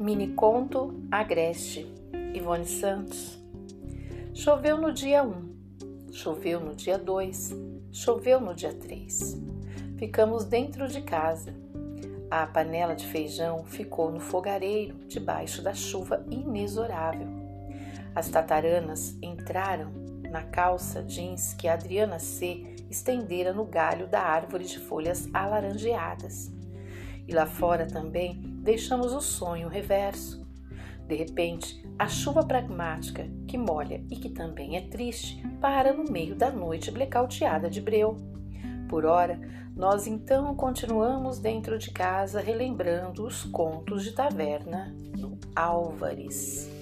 Mini conto Agreste, Ivone Santos. Choveu no dia 1, choveu no dia 2, choveu no dia 3. Ficamos dentro de casa. A panela de feijão ficou no fogareiro debaixo da chuva inexorável. As tataranas entraram na calça jeans que Adriana C estendera no galho da árvore de folhas alaranjeadas. E lá fora também deixamos o sonho reverso. De repente, a chuva pragmática, que molha e que também é triste, para no meio da noite blacouteada de breu. Por ora, nós então continuamos dentro de casa relembrando os contos de taverna do Álvares.